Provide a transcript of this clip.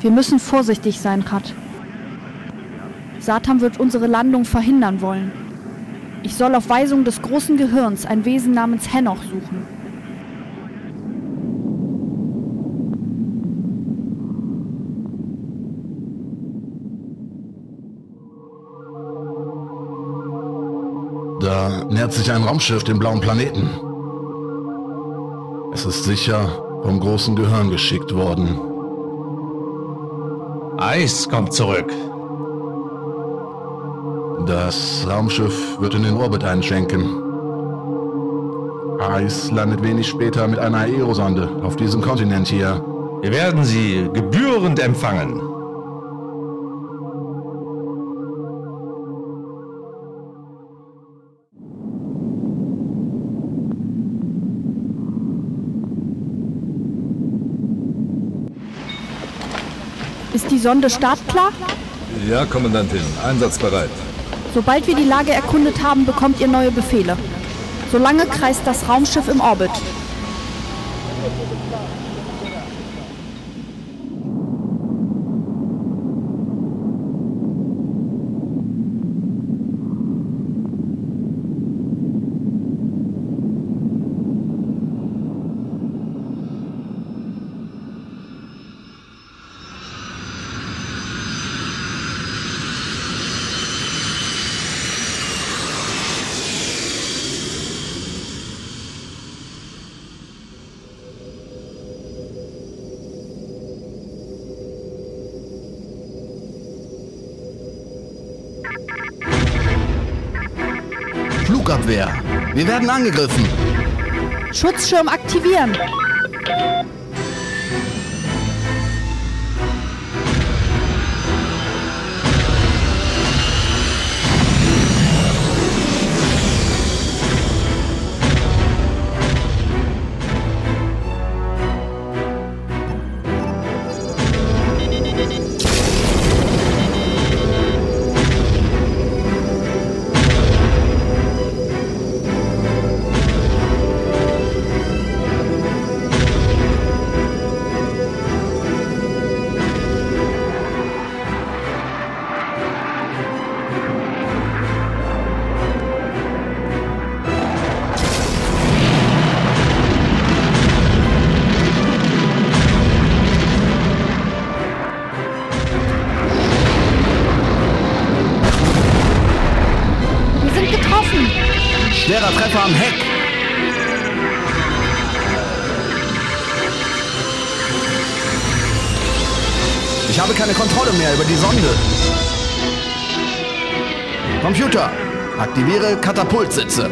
Wir müssen vorsichtig sein, Kat. Satan wird unsere Landung verhindern wollen. Ich soll auf Weisung des großen Gehirns ein Wesen namens Henoch suchen. Da nähert sich ein Raumschiff dem blauen Planeten. Es ist sicher vom großen Gehirn geschickt worden. Eis kommt zurück. Das Raumschiff wird in den Orbit einschenken. Eis landet wenig später mit einer Aerosonde auf diesem Kontinent hier. Wir werden sie gebührend empfangen. Ist die Sonde startklar? Ja, Kommandantin, einsatzbereit. Sobald wir die Lage erkundet haben, bekommt ihr neue Befehle. Solange kreist das Raumschiff im Orbit. Flugabwehr. Wir werden angegriffen. Schutzschirm aktivieren. Schwerer Treffer am Heck. Ich habe keine Kontrolle mehr über die Sonde. Computer, aktiviere Katapultsitze.